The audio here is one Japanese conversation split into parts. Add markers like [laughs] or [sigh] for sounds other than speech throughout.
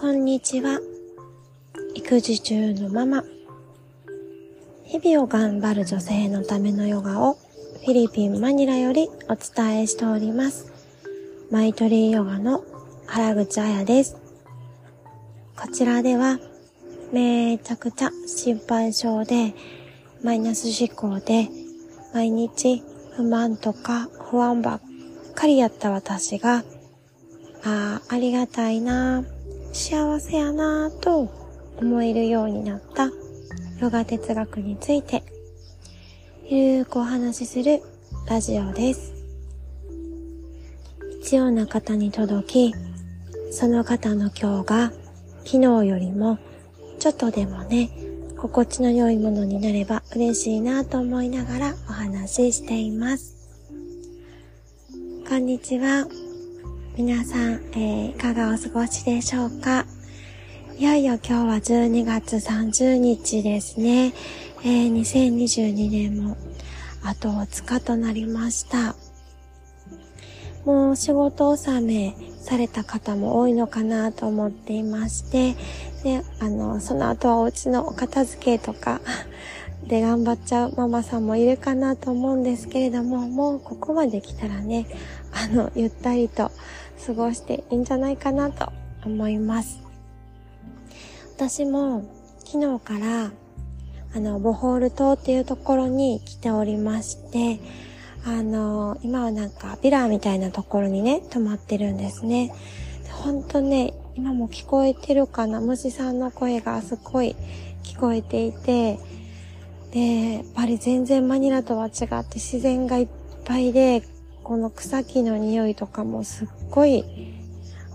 こんにちは。育児中のママ。日々を頑張る女性のためのヨガをフィリピン・マニラよりお伝えしております。マイトリーヨガの原口彩です。こちらではめちゃくちゃ心配性でマイナス思考で毎日不満とか不安ばっかりやった私がああ、ありがたいな、幸せやなぁと思えるようになったヨガ哲学についてゆるくお話しするラジオです。必要な方に届き、その方の今日が昨日よりもちょっとでもね、心地の良いものになれば嬉しいなと思いながらお話ししています。こんにちは。皆さん、えー、いかがお過ごしでしょうか？いよいよ今日は12月30日ですね。えー、2022年もあと2日となりました。もう仕事納めされた方も多いのかなと思っていまして、で、あの、その後はお家のお片付けとか [laughs] で頑張っちゃうママさんもいるかなと思うんですけれども、もうここまで来たらね、あの、ゆったりと過ごしていいんじゃないかなと思います。私も昨日からあの、ボホール島っていうところに来ておりまして、あの、今はなんかビラみたいなところにね、泊まってるんですね。ほんとね、今も聞こえてるかな？虫さんの声がすごい聞こえていて、で、やっぱり全然マニラとは違って自然がいっぱいで、この草木の匂いとかもすっごい、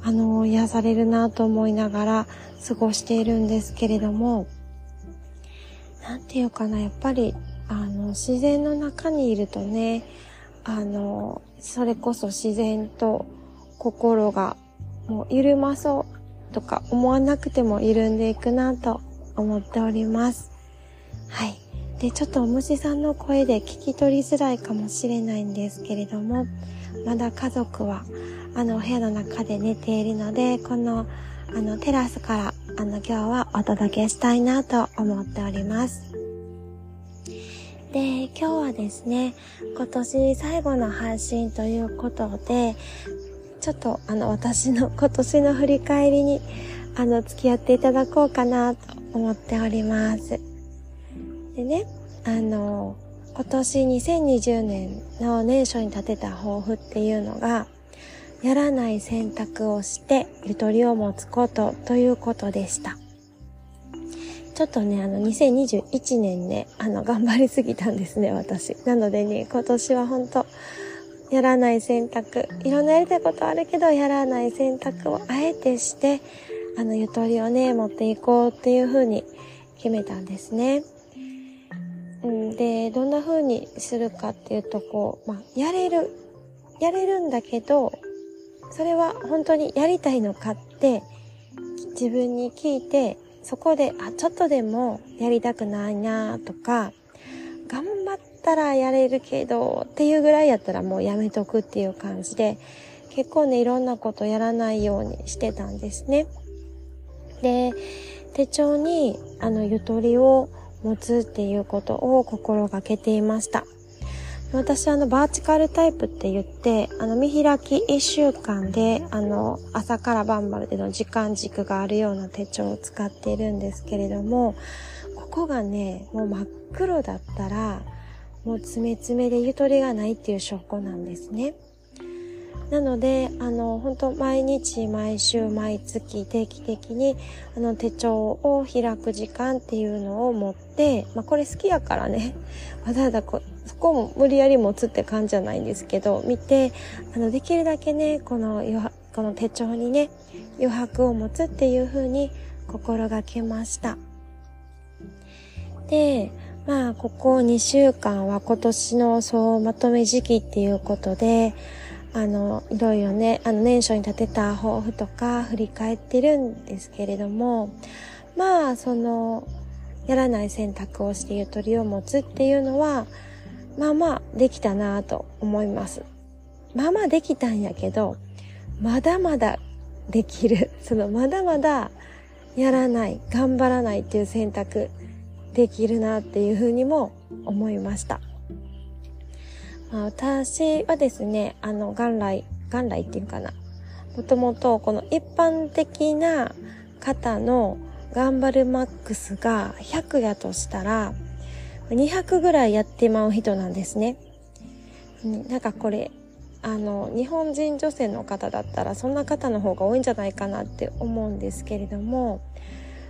あの、癒されるなと思いながら過ごしているんですけれども、なんていうかな、やっぱり、あの、自然の中にいるとね、あの、それこそ自然と心がもう緩まそうとか思わなくても緩んでいくなと思っております。はい。で、ちょっとお虫さんの声で聞き取りづらいかもしれないんですけれども、まだ家族は、あの、お部屋の中で寝ているので、この、あの、テラスから、あの、今日はお届けしたいなと思っております。で、今日はですね、今年最後の配信ということで、ちょっとあの私の [laughs] 今年の振り返りにあの付き合っていただこうかなと思っております。でね、あの、今年2020年の年初に立てた抱負っていうのが、やらない選択をしてゆとりを持つことということでした。ちょっとね、あの、2021年ね、あの、頑張りすぎたんですね、私。なのでね、今年は本当やらない選択、いろんなやりたいことあるけど、やらない選択をあえてして、あの、ゆとりをね、持っていこうっていうふうに決めたんですね。うん、で、どんな風にするかっていうと、こう、まあ、やれる、やれるんだけど、それは本当にやりたいのかって、自分に聞いて、そこで、あ、ちょっとでもやりたくないなとか、頑張ったらやれるけど、っていうぐらいやったらもうやめとくっていう感じで、結構ね、いろんなことやらないようにしてたんですね。で、手帳に、あの、ゆとりを持つっていうことを心がけていました。私あのバーチカルタイプって言って、あの見開き1週間で、あの朝から晩までの時間軸があるような手帳を使っているんですけれども、ここがね、もう真っ黒だったら、もう詰め詰めでゆとりがないっていう証拠なんですね。なので、あの、本当毎日、毎週、毎月、定期的に、あの、手帳を開く時間っていうのを持って、まあ、これ好きやからね、[laughs] わざわざこ、そこも無理やり持つって感じじゃないんですけど、見て、あの、できるだけね、この、この手帳にね、余白を持つっていう風に心がけました。で、まあ、ここ2週間は今年の総まとめ時期っていうことで、あの、いろいろね、あの、年初に立てた抱負とか振り返ってるんですけれども、まあ、その、やらない選択をしてゆとりを持つっていうのは、まあまあ、できたなと思います。まあまあできたんやけど、まだまだできる。[laughs] そのまだまだやらない、頑張らないっていう選択できるなっていうふうにも思いました。私はですね、あの、元来、元来っていうかな。もともとこの一般的な方の頑張るマックスが100やとしたら、200ぐらいやってまう人なんですね。なんかこれ、あの、日本人女性の方だったら、そんな方の方が多いんじゃないかなって思うんですけれども、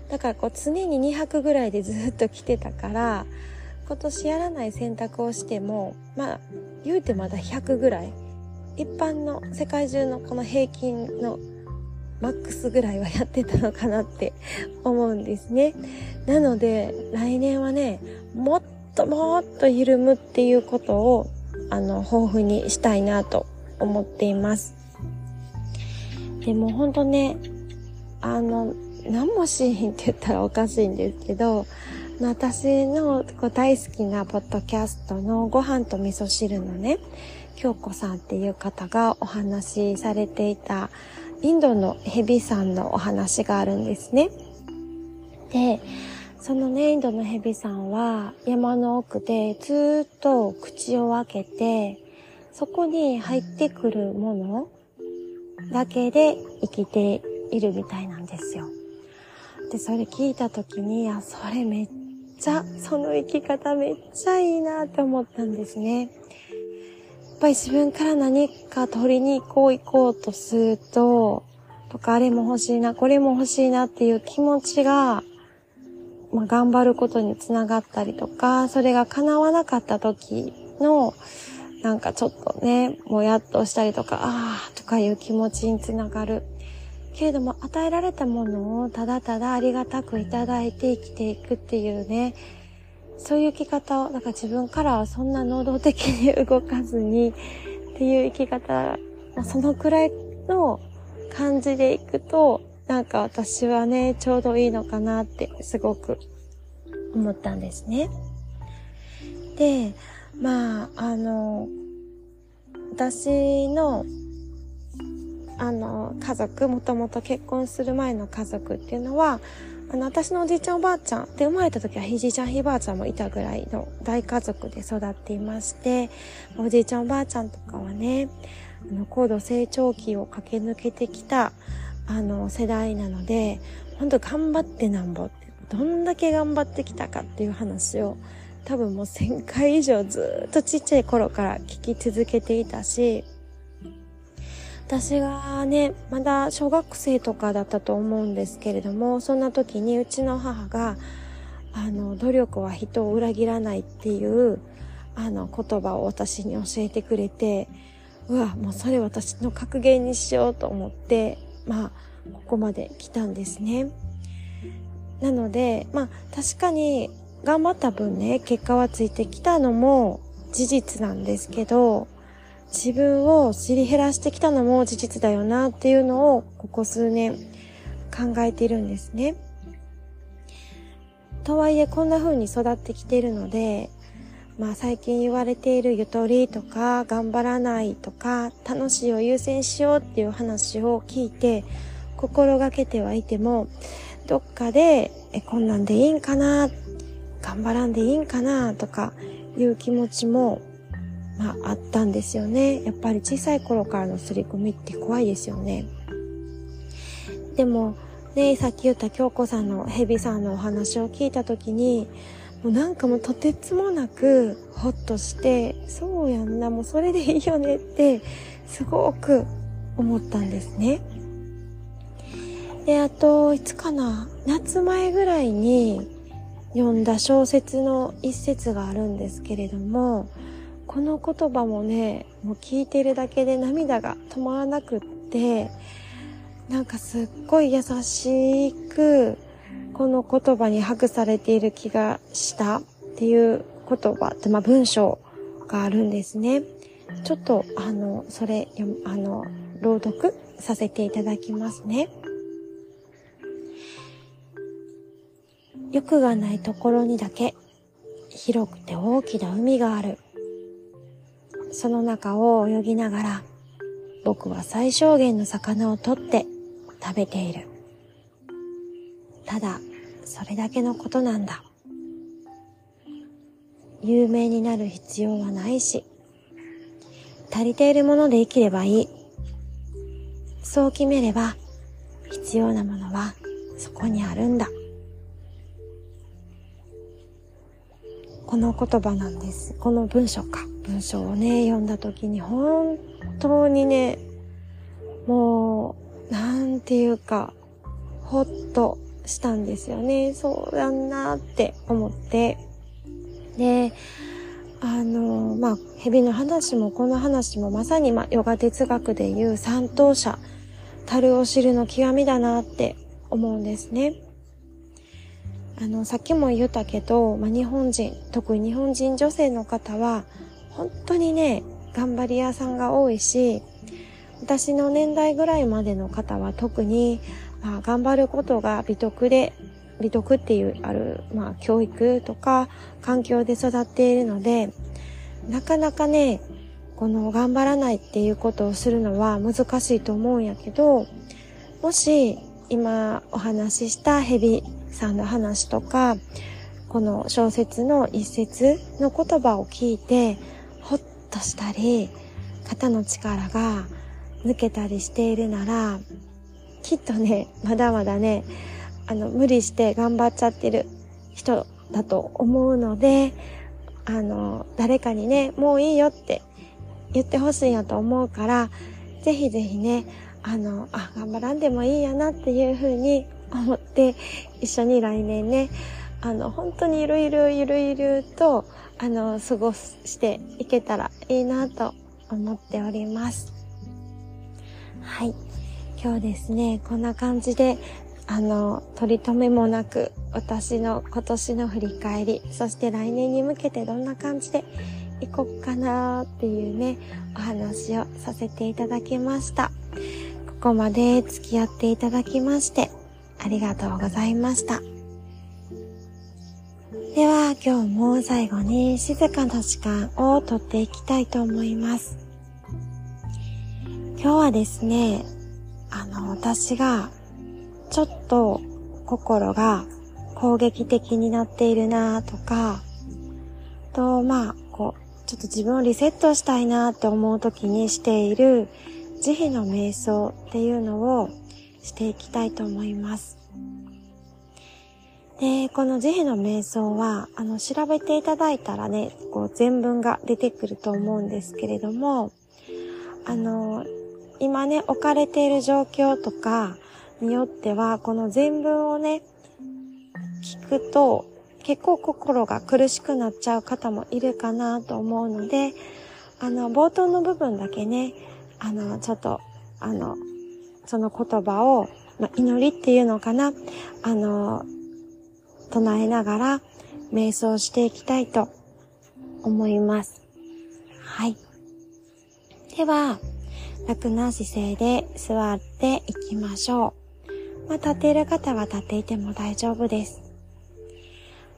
だからこう常に200ぐらいでずっと来てたから、今年やらない選択をしても、まあ、言うてまだ100ぐらい。一般の世界中のこの平均のマックスぐらいはやってたのかなって [laughs] 思うんですね。なので、来年はね、もっともっと緩むっていうことを、あの、豊富にしたいなと思っています。でも本当ね、あの、何もしんって言ったらおかしいんですけど、私のこう大好きなポッドキャストのご飯と味噌汁のね、京子さんっていう方がお話しされていたインドのヘビさんのお話があるんですね。で、そのね、インドのヘビさんは山の奥でずっと口を開けて、そこに入ってくるものだけで生きているみたいなんですよ。で、それ聞いた時に、あ、それめっちゃ、その生き方めっちゃいいなって思ったんですね。やっぱり自分から何か取りに行こう行こうとすると、とか、あれも欲しいな、これも欲しいなっていう気持ちが、まあ、頑張ることにつながったりとか、それが叶わなかった時の、なんかちょっとね、もやっとしたりとか、ああ、とかいう気持ちにつながる。けれども与えられたものをただただありがたくいただいて生きていくっていうね、そういう生き方を、なんか自分からはそんな能動的に動かずにっていう生き方、そのくらいの感じでいくと、なんか私はね、ちょうどいいのかなってすごく思ったんですね。で、まあ、あの、私のあの、家族、もともと結婚する前の家族っていうのは、あの、私のおじいちゃんおばあちゃんで生まれた時はひじいちゃんひばあちゃんもいたぐらいの大家族で育っていまして、おじいちゃんおばあちゃんとかはね、あの、高度成長期を駆け抜けてきた、あの、世代なので、ほんと頑張ってなんぼって、どんだけ頑張ってきたかっていう話を、多分もう1000回以上ずっとちっちゃい頃から聞き続けていたし、私がね、まだ小学生とかだったと思うんですけれども、そんな時にうちの母が、あの、努力は人を裏切らないっていう、あの、言葉を私に教えてくれて、うわ、もうそれ私の格言にしようと思って、まあ、ここまで来たんですね。なので、まあ、確かに頑張った分ね、結果はついてきたのも事実なんですけど、自分を知り減らしてきたのも事実だよなっていうのをここ数年考えているんですね。とはいえこんな風に育ってきているので、まあ最近言われているゆとりとか頑張らないとか楽しいを優先しようっていう話を聞いて心がけてはいてもどっかでえこんなんでいいんかな頑張らんでいいんかなとかいう気持ちもまあ、あったんですよね。やっぱり小さい頃からの刷り込みって怖いですよね。でも、ね、さっき言った京子さんのヘビさんのお話を聞いた時に、もうなんかもうとてつもなくほっとして、そうやんな、もうそれでいいよねって、すごく思ったんですね。で、あと、いつかな、夏前ぐらいに読んだ小説の一節があるんですけれども、この言葉もね、もう聞いてるだけで涙が止まらなくって、なんかすっごい優しく、この言葉に拍されている気がしたっていう言葉って、まあ文章があるんですね。ちょっと、あの、それ、あの、朗読させていただきますね。欲がないところにだけ広くて大きな海がある。その中を泳ぎながら、僕は最小限の魚を取って食べている。ただ、それだけのことなんだ。有名になる必要はないし、足りているもので生きればいい。そう決めれば、必要なものはそこにあるんだ。この言葉なんです。この文章か。文章をね、読んだ時に本当にね、もう、なんていうか、ほっとしたんですよね。そうだなって思って。で、あの、まあ、蛇の話もこの話もまさに、まあ、ヨガ哲学でいう三等者、樽を知るの極みだなって思うんですね。あの、さっきも言ったけど、まあ、日本人、特に日本人女性の方は、本当にね、頑張り屋さんが多いし、私の年代ぐらいまでの方は特に、まあ、頑張ることが美徳で、美徳っていうある、まあ、教育とか環境で育っているので、なかなかね、この頑張らないっていうことをするのは難しいと思うんやけど、もし今お話ししたヘビさんの話とか、この小説の一節の言葉を聞いて、としたり、肩の力が抜けたりしているなら、きっとね、まだまだね、あの、無理して頑張っちゃってる人だと思うので、あの、誰かにね、もういいよって言ってほしいんやと思うから、ぜひぜひね、あの、あ、頑張らんでもいいやなっていうふうに思って、一緒に来年ね、あの、本当にゆるゆるゆるゆると、あの、過ごしていけたらいいなと思っております。はい。今日ですね、こんな感じで、あの、取り留めもなく、私の今年の振り返り、そして来年に向けてどんな感じでいこっかなっていうね、お話をさせていただきました。ここまで付き合っていただきまして、ありがとうございました。では今日も最後に静かな時間をとっていきたいと思います。今日はですね、あの、私がちょっと心が攻撃的になっているなとか、と、まあ、こう、ちょっと自分をリセットしたいなって思う時にしている慈悲の瞑想っていうのをしていきたいと思います。で、この慈悲の瞑想は、あの、調べていただいたらね、こう、全文が出てくると思うんですけれども、あの、今ね、置かれている状況とかによっては、この全文をね、聞くと、結構心が苦しくなっちゃう方もいるかなと思うので、あの、冒頭の部分だけね、あの、ちょっと、あの、その言葉を、ま、祈りっていうのかな、あの、唱えながら瞑想していきたいと思います。はい。では、楽な姿勢で座っていきましょう。まあ、立っている方は立っていても大丈夫です。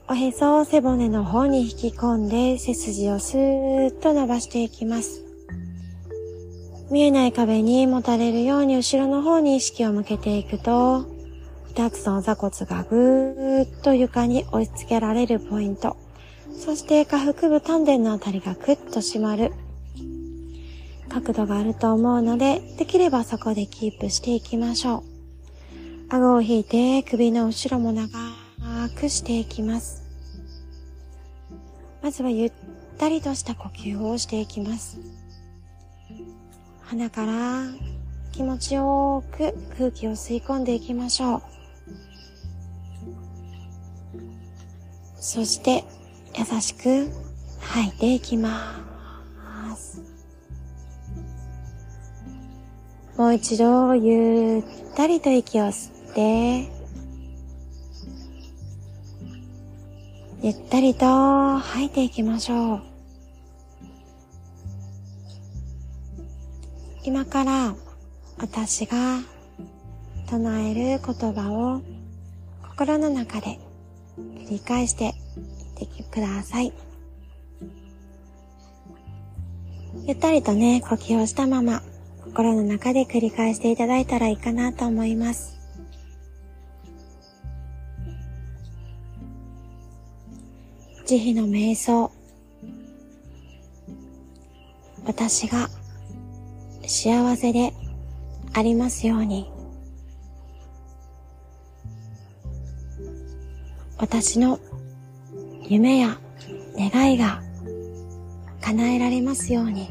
おへそを背骨の方に引き込んで背筋をスーッと伸ばしていきます。見えない壁に持たれるように後ろの方に意識を向けていくと、二つの座骨がぐーっと床に押し付けられるポイント。そして下腹部丹田のあたりがクッと締まる角度があると思うので、できればそこでキープしていきましょう。顎を引いて首の後ろも長くしていきます。まずはゆったりとした呼吸をしていきます。鼻から気持ちよく空気を吸い込んでいきましょう。そして優しく吐いていきます。もう一度ゆったりと息を吸って、ゆったりと吐いていきましょう。今から私が唱える言葉を心の中で繰り返していってください。ゆったりとね、呼吸をしたまま心の中で繰り返していただいたらいいかなと思います。慈悲の瞑想。私が幸せでありますように。私の夢や願いが叶えられますように。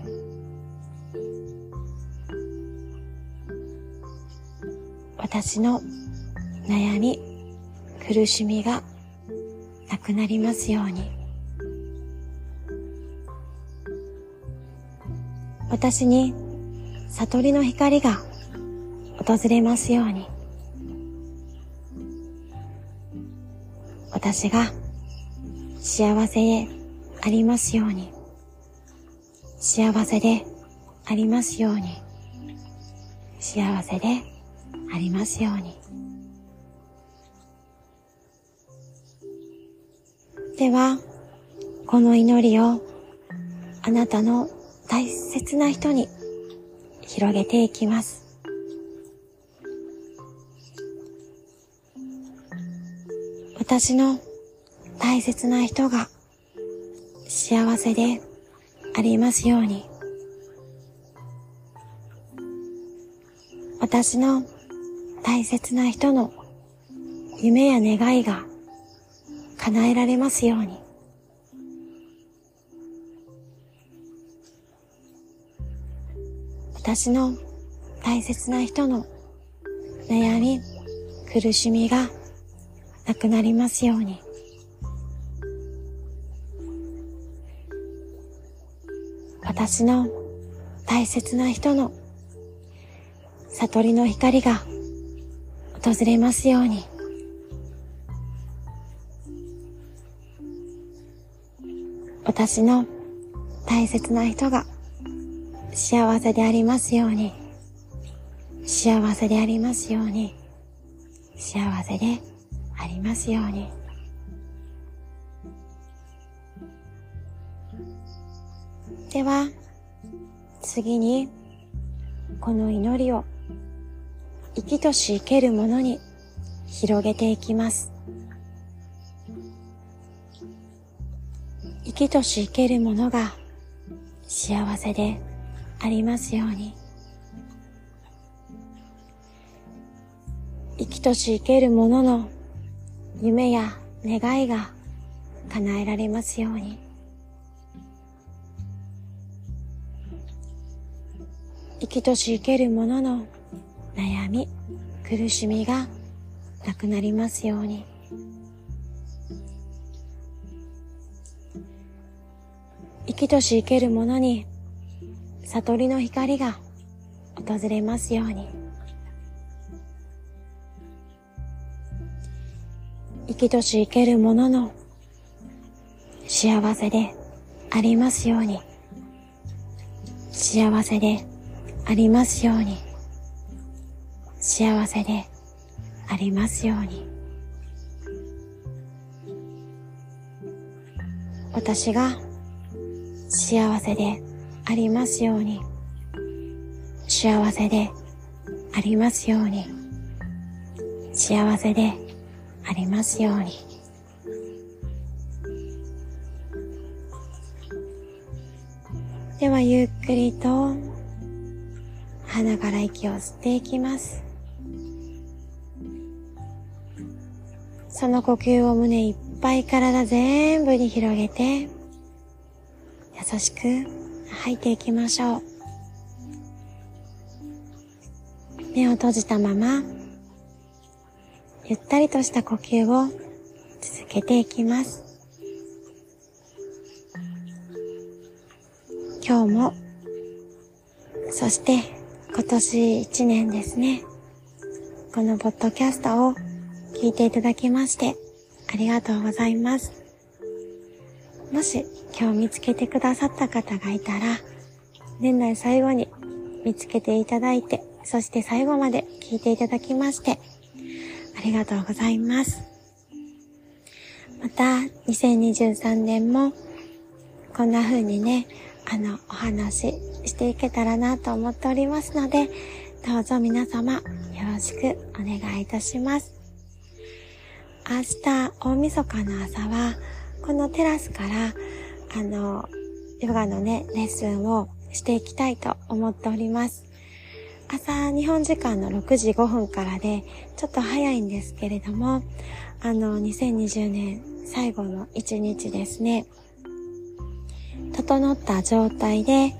私の悩み、苦しみがなくなりますように。私に悟りの光が訪れますように。私が幸せでありますように。幸せでありますように。幸せでありますように。では、この祈りをあなたの大切な人に広げていきます。私の大切な人が幸せでありますように。私の大切な人の夢や願いが叶えられますように。私の大切な人の悩み、苦しみがなくなりますように。私の大切な人の悟りの光が訪れますように。私の大切な人が幸せでありますように。幸せでありますように。幸せでありますように。では、次に、この祈りを生きとし生けるものに広げていきます。生きとし生けるものが幸せでありますように。生きとし生けるものの夢や願いが叶えられますように。生きとし生けるものの悩み、苦しみがなくなりますように。生きとし生けるものに悟りの光が訪れますように。生きとし生けるものの幸せでありますように。幸せでありますように。幸せでありますように。私が幸せでありますように。幸せでありますように。幸せでありますように。ではゆっくりと鼻から息を吸っていきます。その呼吸を胸いっぱい体全部に広げて、優しく吐いていきましょう。目を閉じたまま、ゆったりとした呼吸を続けていきます。今日も、そして今年一年ですね。このポッドキャストを聞いていただきましてありがとうございます。もし今日見つけてくださった方がいたら、年内最後に見つけていただいて、そして最後まで聞いていただきまして、ありがとうございます。また、2023年も、こんな風にね、あの、お話ししていけたらなと思っておりますので、どうぞ皆様よろしくお願いいたします。明日、大晦日の朝は、このテラスから、あの、ヨガのね、レッスンをしていきたいと思っております。朝、日本時間の6時5分からで、ちょっと早いんですけれども、あの、2020年最後の一日ですね。整った状態で、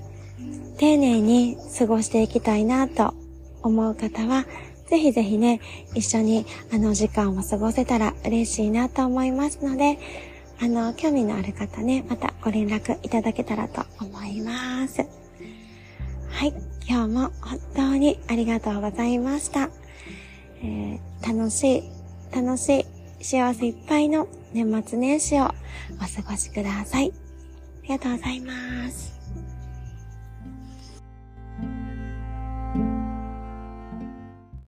丁寧に過ごしていきたいなと思う方は、ぜひぜひね、一緒にあの時間を過ごせたら嬉しいなと思いますので、あの、興味のある方ね、またご連絡いただけたらと思います。はい、今日も本当にありがとうございました。えー、楽しい、楽しい、幸せいっぱいの年末年始をお過ごしください。ありがとうございます。